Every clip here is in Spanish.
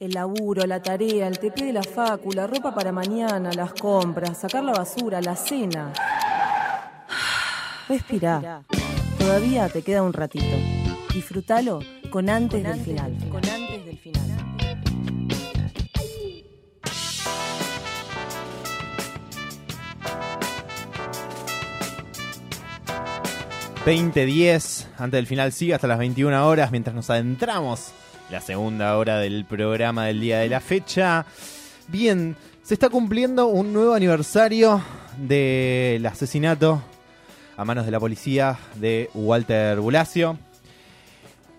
El laburo, la tarea, el TP de la facu, la ropa para mañana, las compras, sacar la basura, la cena. Respira. Todavía te queda un ratito. Disfrútalo con antes del final. Con antes del final. 20.10, antes del final sigue hasta las 21 horas, mientras nos adentramos en la segunda hora del programa del día de la fecha. Bien, se está cumpliendo un nuevo aniversario del asesinato a manos de la policía de Walter Bulacio.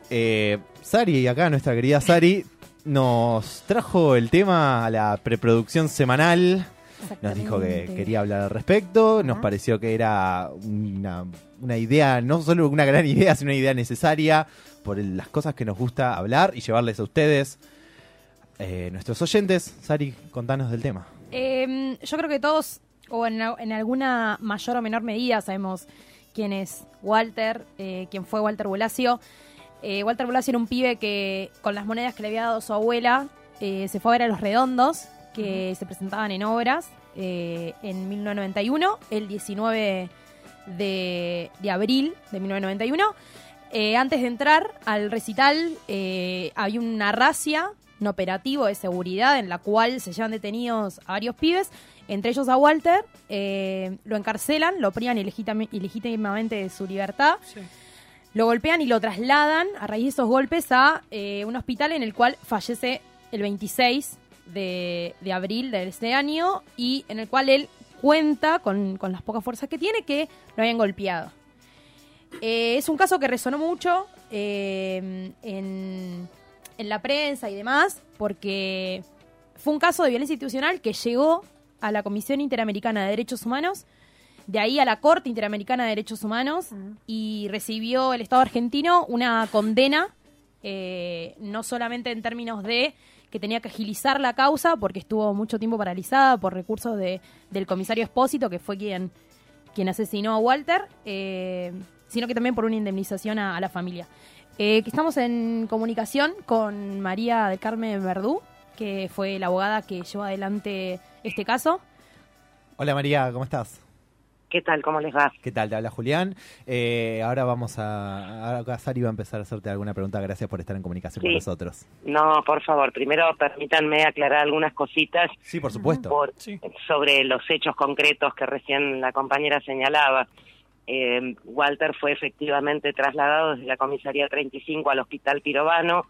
Eh, Sari, acá nuestra querida Sari, nos trajo el tema a la preproducción semanal. Nos dijo que quería hablar al respecto. Nos pareció que era una, una idea, no solo una gran idea, sino una idea necesaria por el- las cosas que nos gusta hablar y llevarles a ustedes, eh, nuestros oyentes. Sari, contanos del tema. Eh, yo creo que todos, o en, en alguna mayor o menor medida, sabemos quién es Walter, eh, quién fue Walter Bulacio. Eh, Walter Bulacio era un pibe que, con las monedas que le había dado su abuela, eh, se fue a ver a los redondos, que se presentaban en obras eh, en 1991, el 19 de, de abril de 1991. Eh, antes de entrar al recital, eh, había una racia, un operativo de seguridad en la cual se llevan detenidos a varios pibes, entre ellos a Walter, eh, lo encarcelan, lo privan ilegítim- ilegítimamente de su libertad, lo golpean y lo trasladan a raíz de esos golpes a un hospital en el cual fallece el 26 de, de abril de ese año y en el cual él cuenta con, con las pocas fuerzas que tiene que lo habían golpeado. Eh, es un caso que resonó mucho eh, en, en la prensa y demás, porque fue un caso de violencia institucional que llegó a la Comisión Interamericana de Derechos Humanos, de ahí a la Corte Interamericana de Derechos Humanos, y recibió el Estado argentino una condena, eh, no solamente en términos de que tenía que agilizar la causa, porque estuvo mucho tiempo paralizada por recursos de, del comisario Espósito, que fue quien, quien asesinó a Walter, eh, sino que también por una indemnización a, a la familia. Eh, que estamos en comunicación con María del Carmen Verdú, que fue la abogada que llevó adelante este caso. Hola María, ¿cómo estás? ¿Qué tal? ¿Cómo les va? ¿Qué tal? Te habla Julián. Eh, ahora vamos a... Ahora Sari va a empezar a hacerte alguna pregunta. Gracias por estar en comunicación con nosotros. No, por favor, primero permítanme aclarar algunas cositas Sí, por supuesto. por- sobre los hechos concretos que recién la compañera señalaba. Eh, Walter fue efectivamente trasladado desde la comisaría 35 al hospital Pirovano,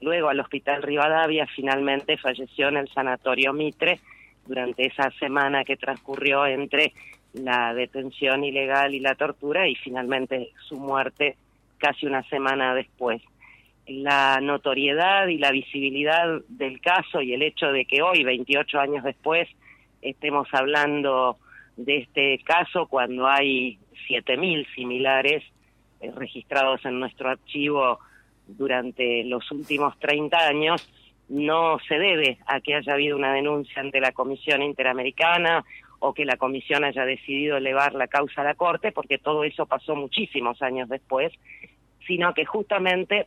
luego al hospital Rivadavia, finalmente falleció en el sanatorio Mitre durante esa semana que transcurrió entre la detención ilegal y la tortura y finalmente su muerte casi una semana después. La notoriedad y la visibilidad del caso y el hecho de que hoy, 28 años después, estemos hablando de este caso cuando hay 7.000 similares eh, registrados en nuestro archivo durante los últimos 30 años, no se debe a que haya habido una denuncia ante la Comisión Interamericana o que la Comisión haya decidido elevar la causa a la Corte, porque todo eso pasó muchísimos años después, sino que justamente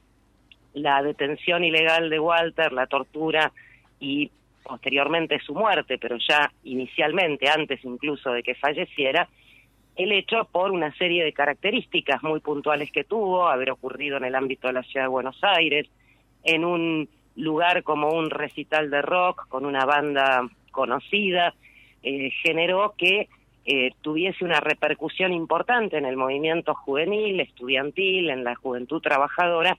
la detención ilegal de Walter, la tortura y posteriormente su muerte, pero ya inicialmente, antes incluso de que falleciera, el hecho por una serie de características muy puntuales que tuvo, haber ocurrido en el ámbito de la ciudad de Buenos Aires, en un lugar como un recital de rock con una banda conocida, eh, generó que eh, tuviese una repercusión importante en el movimiento juvenil, estudiantil, en la juventud trabajadora,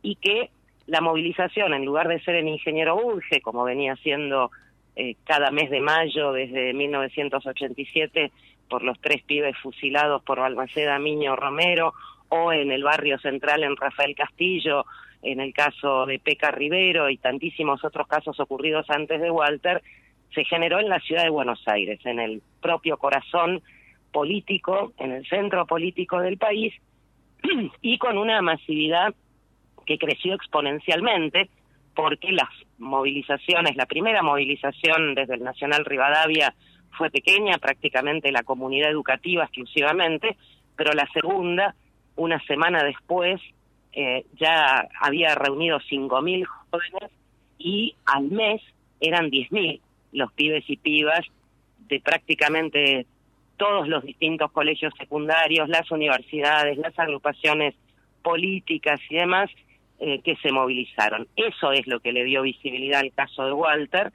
y que la movilización, en lugar de ser en Ingeniero Budge, como venía siendo eh, cada mes de mayo desde 1987 por los tres pibes fusilados por Balmaceda, Miño, Romero, o en el barrio central en Rafael Castillo, en el caso de Peca Rivero y tantísimos otros casos ocurridos antes de Walter, se generó en la ciudad de Buenos Aires, en el propio corazón político, en el centro político del país, y con una masividad que creció exponencialmente, porque las movilizaciones, la primera movilización desde el Nacional Rivadavia fue pequeña, prácticamente la comunidad educativa exclusivamente, pero la segunda, una semana después, eh, ya había reunido 5.000 jóvenes y al mes eran 10.000 los pibes y pibas de prácticamente todos los distintos colegios secundarios, las universidades, las agrupaciones políticas y demás eh, que se movilizaron. Eso es lo que le dio visibilidad al caso de Walter,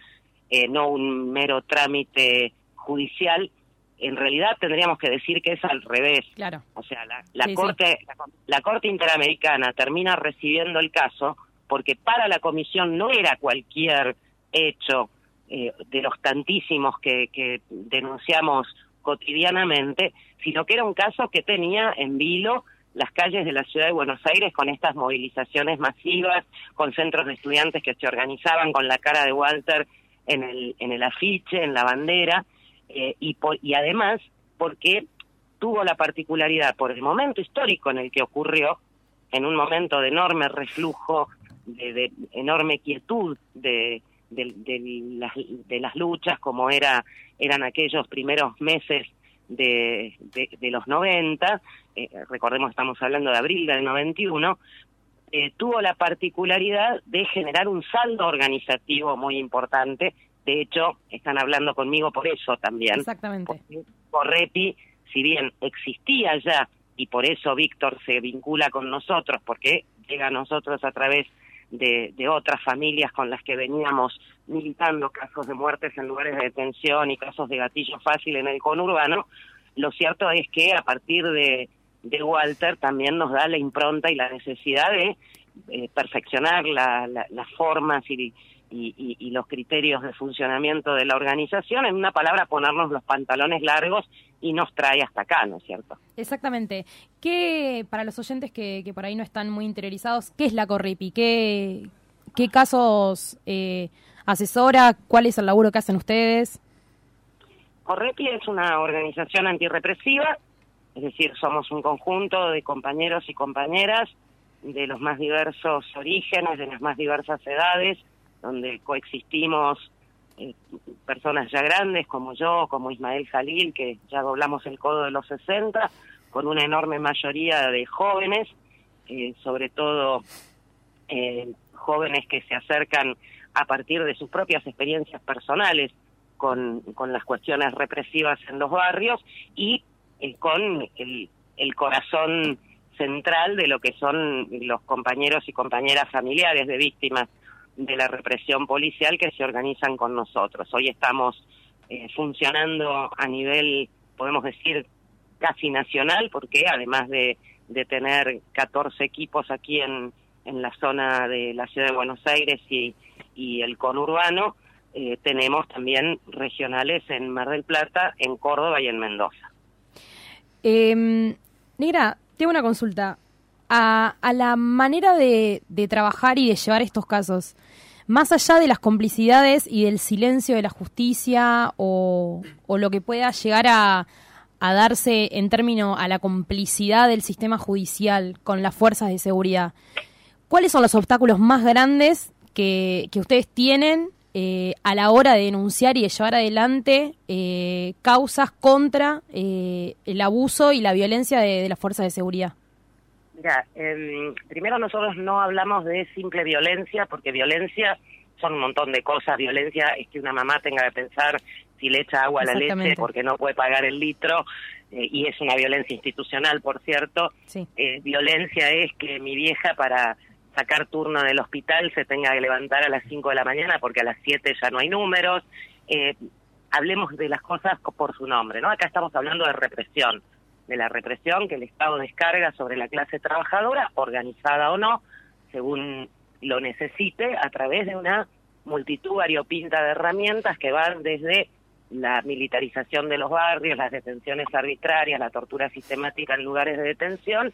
eh, no un mero trámite judicial. En realidad tendríamos que decir que es al revés. Claro. O sea, la, corte, La, corte interamericana termina recibiendo el caso porque para la comisión no era cualquier hecho eh, de los tantísimos que, que denunciamos cotidianamente, sino que era un caso que tenía en vilo las calles de la ciudad de Buenos Aires con estas movilizaciones masivas, con centros de estudiantes que se organizaban con la cara de Walter en el, en el afiche, en la bandera, eh, y, y además porque tuvo la particularidad por el momento histórico en el que ocurrió, en un momento de enorme reflujo, de, de enorme quietud de, de, de, las, de las luchas, como era eran aquellos primeros meses de, de, los 90, eh, recordemos estamos hablando de abril del 91, eh, tuvo la particularidad de generar un saldo organizativo muy importante. De hecho, están hablando conmigo por eso también. Exactamente. Correpi, si bien existía ya, y por eso Víctor se vincula con nosotros, porque llega a nosotros a través de, de, otras familias con las que veníamos militando casos de muertes en lugares de detención y casos de gatillo fácil en el conurbano, lo cierto es que a partir de, de Walter también nos da la impronta y la necesidad de eh, perfeccionar la, las formas y, y, y, los criterios de funcionamiento de la organización, en una palabra ponernos los pantalones largos y nos trae hasta acá, ¿no es cierto? Exactamente. ¿Qué, para los oyentes que, que por ahí no están muy interiorizados, qué es la Corripi? ¿Qué, qué casos eh, asesora? ¿Cuál es el laburo que hacen ustedes? Correpi es una organización antirrepresiva, es decir, somos un conjunto de compañeros y compañeras de los más diversos orígenes, de las más diversas edades, donde coexistimos eh, personas ya grandes como yo, como Ismael Jalil, que ya doblamos el codo de los 60, con una enorme mayoría de jóvenes, eh, sobre todo eh, jóvenes que se acercan a partir de sus propias experiencias personales con, con las cuestiones represivas en los barrios y con el corazón central de lo que son los compañeros y compañeras familiares de víctimas de la represión policial que se organizan con nosotros. Hoy estamos eh, funcionando a nivel, podemos decir, casi nacional, porque además de, tener 14 equipos aquí en, en la zona de la ciudad de Buenos Aires y, y el conurbano, eh, tenemos también regionales en Mar del Plata, en Córdoba y en Mendoza. Eh, Negra, tengo una consulta. A, a la manera de, de, trabajar y de llevar estos casos, más allá de las complicidades y del silencio de la justicia o, o lo que pueda llegar a, darse en términos a la complicidad del sistema judicial con las fuerzas de seguridad, ¿cuáles son los obstáculos más grandes que, ustedes tienen eh, a la hora de denunciar y de llevar adelante eh, causas contra eh, el abuso y la violencia de las fuerzas de seguridad? Mira, eh, primero nosotros no hablamos de simple violencia, porque violencia son un montón de cosas. Violencia es que una mamá tenga que pensar si le echa agua a la leche porque no puede pagar el litro, eh, y es una violencia institucional, por cierto. Sí. Eh, violencia es que mi vieja para sacar turno del hospital se tenga que levantar a las 5 de la mañana porque a las 7 ya no hay números. Eh, hablemos de las cosas por su nombre, ¿no? Acá estamos hablando de represión, de la represión que el Estado descarga sobre la clase trabajadora, organizada o no, según lo necesite, a través de una multitud variopinta de herramientas que van desde la militarización de los barrios, las detenciones arbitrarias, la tortura sistemática en lugares de detención,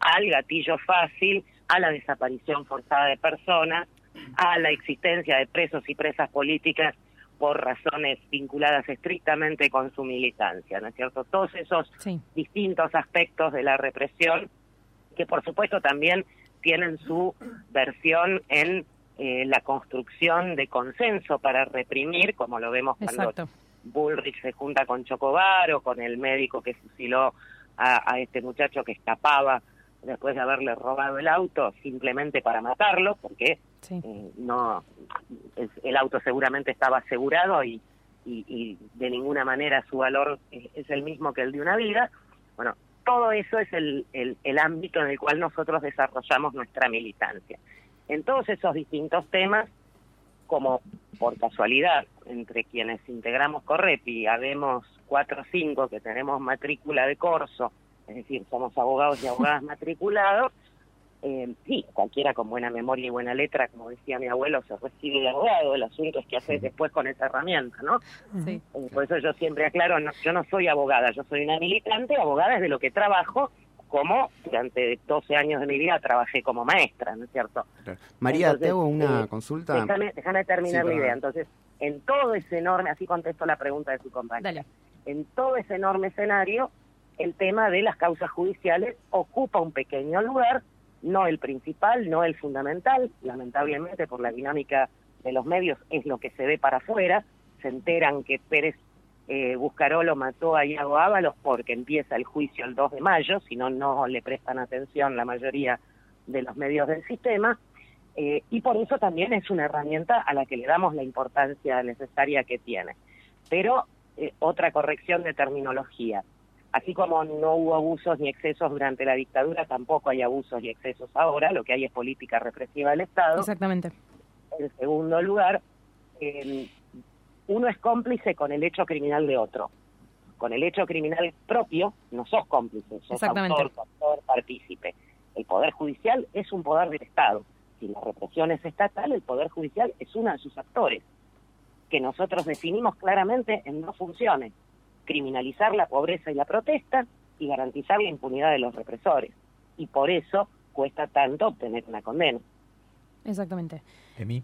al gatillo fácil, a la desaparición forzada de personas, a la existencia de presos y presas políticas por razones vinculadas estrictamente con su militancia, ¿no es cierto? Todos esos sí. distintos aspectos de la represión que por supuesto también tienen su versión en eh, la construcción de consenso para reprimir, como lo vemos cuando Exacto. Bullrich se junta con Chocobar o con el médico que fusiló a, a este muchacho que escapaba después de haberle robado el auto simplemente para matarlo, porque Eh, no, el auto seguramente estaba asegurado y, y, de ninguna manera su valor es, el mismo que el de una vida. Bueno, todo eso es el, el, ámbito en el cual nosotros desarrollamos nuestra militancia. En todos esos distintos temas, como por casualidad, entre quienes integramos Correpi, habemos cuatro o cinco que tenemos matrícula de corso, es decir, somos abogados y abogadas matriculados, eh, sí, cualquiera con buena memoria y buena letra, como decía mi abuelo, se recibe de abogado. El asunto es que haces después con esa herramienta, ¿no? Sí. Eh, por eso yo siempre aclaro, yo no soy abogada, yo soy una militante, abogada es de lo que trabajo, como durante 12 años de mi vida trabajé como maestra, ¿no es cierto? María, te hago una eh, consulta. Déjame, déjame terminar mi idea. Entonces, en todo ese enorme, así contesto la pregunta de su compañera, en todo ese enorme escenario, el tema de las causas judiciales ocupa un pequeño lugar no el principal, no el fundamental, lamentablemente por la dinámica de los medios es lo que se ve para afuera, se enteran que Pérez eh, Buscarolo mató a Iago Ábalos porque empieza el juicio el 2 de mayo, si no, no le prestan atención la mayoría de los medios del sistema, eh, y por eso también es una herramienta a la que le damos la importancia necesaria que tiene. Pero eh, otra corrección de terminología. Así como no hubo abusos ni excesos durante la dictadura, tampoco hay abusos ni excesos ahora, lo que hay es política represiva del Estado. Exactamente. En segundo lugar, em, uno es cómplice con el hecho criminal de otro. Con el hecho criminal propio no sos cómplice, sos autor, autor, partícipe. El Poder Judicial es un poder del Estado. Si la represión es estatal, el Poder Judicial es uno de sus actores, que nosotros definimos claramente en dos funciones criminalizar la pobreza y la protesta y garantizar la impunidad de los represores. Y por eso cuesta tanto obtener una condena. Exactamente. Emi.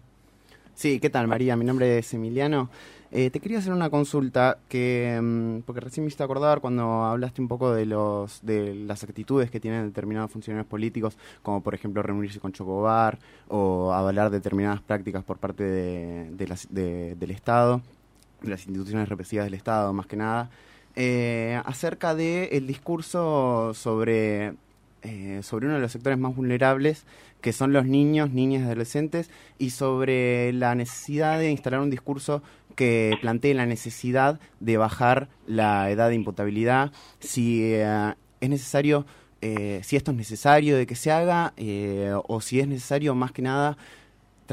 Sí, ¿qué tal María? Mi nombre es Emiliano. Eh, te quería hacer una consulta que, mm, porque recién me hiciste acordar cuando hablaste un poco de los de las actitudes que tienen determinados funcionarios políticos, como por ejemplo reunirse con Chocobar o avalar determinadas prácticas por parte de, del Estado de las instituciones represivas del Estado, más que nada, eh, acerca del el discurso sobre, eh, sobre uno de los sectores más vulnerables, que son los niños, niñas y adolescentes, y sobre la necesidad de instalar un discurso que plantee la necesidad de bajar la edad de imputabilidad, si eh, es necesario, si esto es necesario de que se haga, o si es necesario más que nada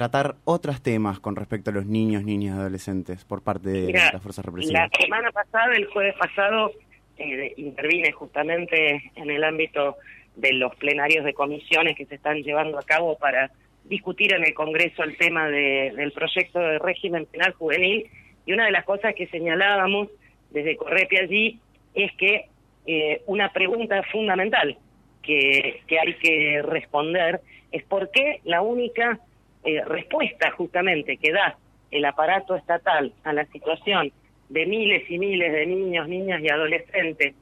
tratar otros temas con respecto a los niños, niñas y adolescentes por parte de las fuerzas represivas? La semana pasada, el jueves pasado, eh, intervine justamente en el ámbito de los plenarios de comisiones que se están llevando a cabo para discutir en el Congreso el tema del proyecto de régimen penal juvenil y una de las cosas que señalábamos desde Correpi allí es que eh, una pregunta fundamental que, que hay que responder es por qué la única eh, respuesta justamente que da el aparato estatal a la situación de miles y miles de niños, niñas y adolescentes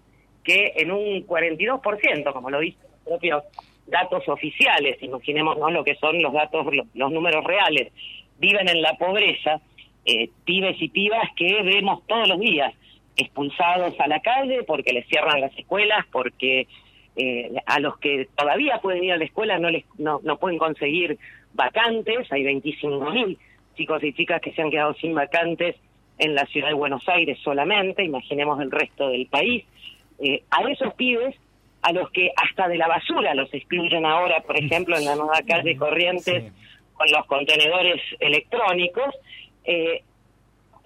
que en un 42%, como lo dicen los propios datos oficiales, imaginémonos lo que son los datos, los, números reales, viven en la pobreza, eh, pibes y pibas que vemos todos los días expulsados a la calle porque les cierran las escuelas, porque eh, a los que todavía pueden ir a la escuela no les no, no pueden conseguir vacantes, hay 25.000 chicos y chicas que se han quedado sin vacantes en la ciudad de Buenos Aires solamente, imaginemos el resto del país. Eh, a esos pibes, a los que hasta de la basura los excluyen ahora, por ejemplo, en la nueva calle Corrientes, con los contenedores electrónicos, eh,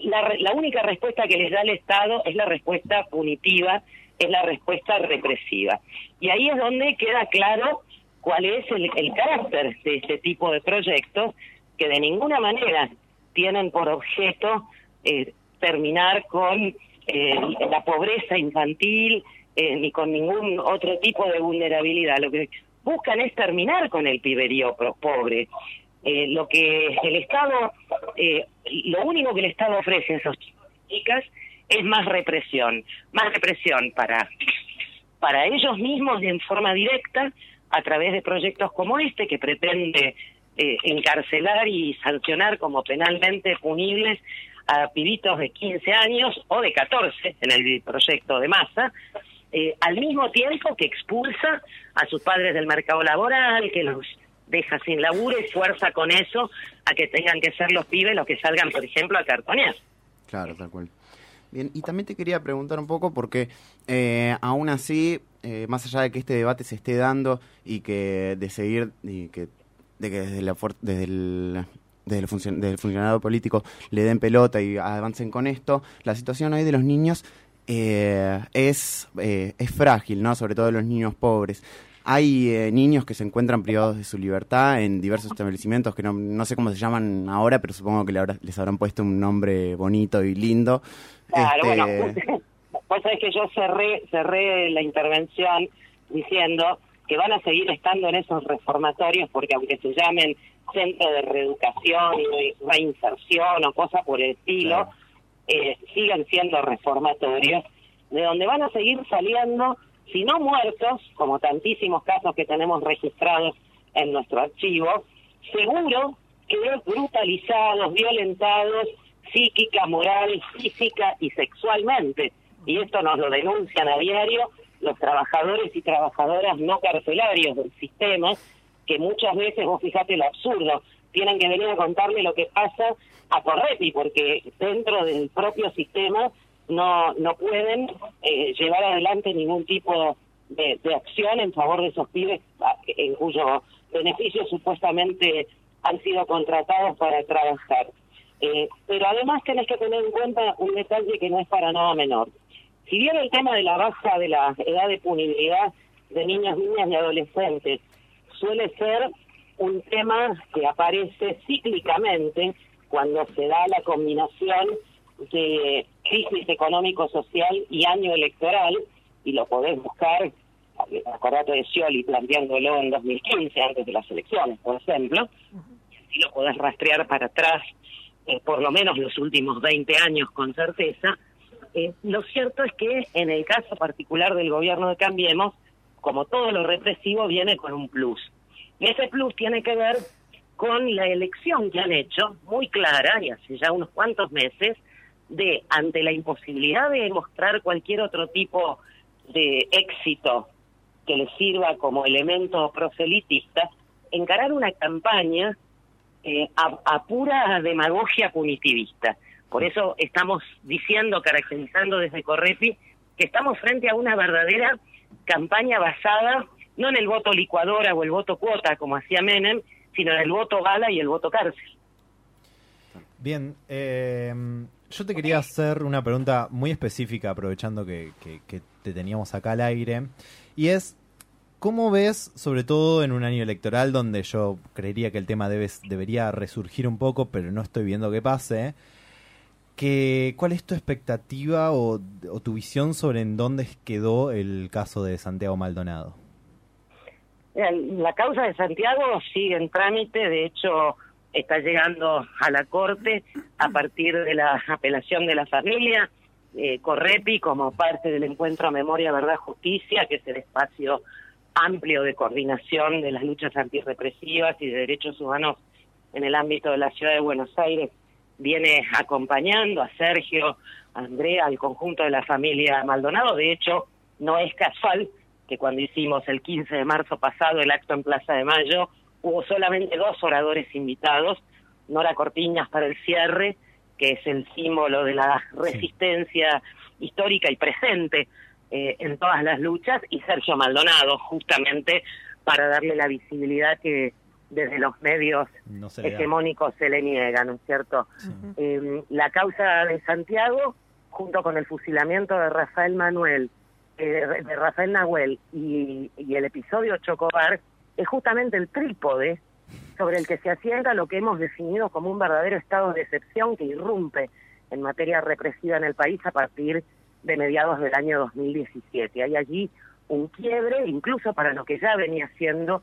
la, la única respuesta que les da el Estado es la respuesta punitiva, es la respuesta represiva. Y ahí es donde queda claro cuál es el, carácter de este tipo de proyectos que de ninguna manera tienen por objeto eh, terminar con eh, la pobreza infantil eh, ni con ningún otro tipo de vulnerabilidad. Lo que buscan es terminar con el piberío pobre. lo que el Estado, lo único que el Estado ofrece a esos chicas es más represión, más represión para para ellos mismos en forma directa, a través de proyectos como este que pretende eh, encarcelar y sancionar como penalmente punibles a pibitos de 15 años o de 14 en el proyecto de masa, eh, al mismo tiempo que expulsa a sus padres del mercado laboral, que los deja sin laburo y fuerza con eso a que tengan que ser los pibes los que salgan, por ejemplo, a cartonear. Claro, tal cual. Bien, y también te quería preguntar un poco porque eh, aún así, eh, más allá de que este debate se esté dando y que de seguir y que de que desde la desde el desde el, funcionario político le den pelota y avancen con esto, la situación hoy de los niños eh, es, es frágil, ¿no? Sobre todo de los niños pobres. Hay eh, niños que se encuentran privados de su libertad en diversos establecimientos que no, no sé cómo se llaman ahora, pero supongo que les habrán puesto un nombre bonito y lindo. Claro, bueno, pues sabés que yo cerré, cerré la intervención diciendo que van a seguir estando en esos reformatorios porque aunque se llamen centro de reeducación y reinserción o cosas por el estilo, eh, siguen siendo reformatorios, de donde van a seguir saliendo si no muertos, como tantísimos casos que tenemos registrados en nuestro archivo, seguro que brutalizados, violentados, psíquica, moral, física y sexualmente. Y esto nos lo denuncian a diario los trabajadores y trabajadoras no carcelarios del sistema, que muchas veces, vos fijate lo absurdo, tienen que venir a contarle lo que pasa a Correpi, porque dentro del propio sistema no, no pueden eh, llevar adelante ningún tipo de, acción en favor de esos pibes en cuyo beneficio supuestamente han sido contratados para trabajar. Eh, pero además tenés que tener en cuenta un detalle que no es para nada menor. Si bien el tema de la baja de la edad de punibilidad de niños, niñas y adolescentes suele ser un tema que aparece cíclicamente cuando se da la combinación de crisis económico-social y año electoral, y lo podés buscar, acordate de Scioli planteándolo en 2015, antes de las elecciones, por ejemplo, y lo podés rastrear para atrás, eh, por lo menos los últimos 20 años con certeza, eh, lo cierto es que en el caso particular del gobierno de Cambiemos, como todo lo represivo, viene con un plus. Y ese plus tiene que ver con la elección que han hecho, muy clara, y hace ya unos cuantos meses, de, ante la imposibilidad de mostrar cualquier otro tipo de éxito que le sirva como elemento proselitista, encarar una campaña eh, a, pura demagogia punitivista. Por eso estamos diciendo, caracterizando desde Correpi, que estamos frente a una verdadera campaña basada no en el voto licuadora o el voto cuota, como hacía Menem, sino en el voto bala y el voto cárcel. Bien, eh, yo te quería hacer una pregunta muy específica, aprovechando que, te teníamos acá al aire, y es, ¿cómo ves, sobre todo en un año electoral donde yo creería que el tema debería resurgir un poco, pero no estoy viendo que pase, que, ¿cuál es tu expectativa o, tu visión sobre en dónde quedó el caso de Santiago Maldonado? La causa de Santiago sigue en trámite, de hecho está llegando a la Corte a partir de la apelación de la familia. Eh, Correpi, como parte del encuentro Memoria, Verdad, Justicia, que es el espacio amplio de coordinación de las luchas antirrepresivas y de derechos humanos en el ámbito de la ciudad de Buenos Aires, viene acompañando a Sergio, a Andrea, al conjunto de la familia Maldonado. De hecho, no es casual que cuando hicimos el 15 de marzo pasado el acto en Plaza de Mayo, hubo solamente dos oradores invitados, Nora Cortiñas para el cierre, que es el símbolo de la resistencia histórica y presente eh, en todas las luchas, y Sergio Maldonado, justamente para darle la visibilidad que desde los medios hegemónicos se le niega, ¿no es cierto? Em, la causa de Santiago, junto con el fusilamiento de Rafael Manuel, eh, de Rafael Nahuel y, y el episodio Chocobar, es justamente el trípode sobre el que se asienta lo que hemos definido como un verdadero estado de excepción que irrumpe en materia represiva en el país a partir de mediados del año 2017. Hay allí un quiebre, incluso para lo que ya venía siendo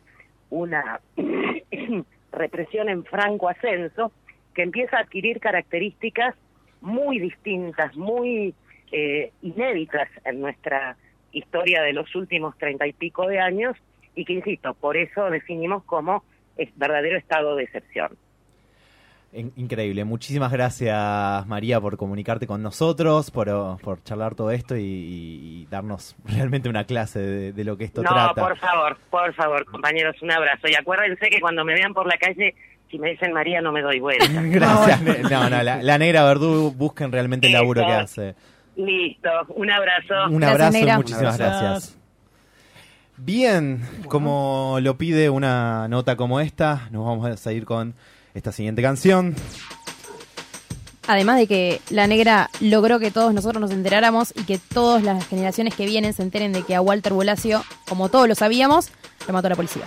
una represión en franco ascenso, que empieza a adquirir características muy distintas, muy eh, inéditas en nuestra historia de los últimos treinta y pico de años, y que, insisto, por eso definimos como es verdadero estado de excepción. In- Increíble. Muchísimas gracias, María, por comunicarte con nosotros, por, por charlar todo esto y, y darnos realmente una clase de, de lo que esto No, trata. por favor, por favor, compañeros, un abrazo. Y acuérdense que cuando me vean por la calle, si me dicen María, no me doy vuelta. Gracias. No, no, la, la negra Verdú, busquen realmente el laburo que hace. Listo, un abrazo. Un Gracias, abrazo y muchísimas Gracias. gracias. Bien, como lo pide una nota como esta, nos vamos a seguir con esta siguiente canción. Además de que la negra logró que todos nosotros nos enteráramos y que todas las generaciones que vienen se enteren de que a Walter Bulacio, como todos lo sabíamos, lo mató la policía.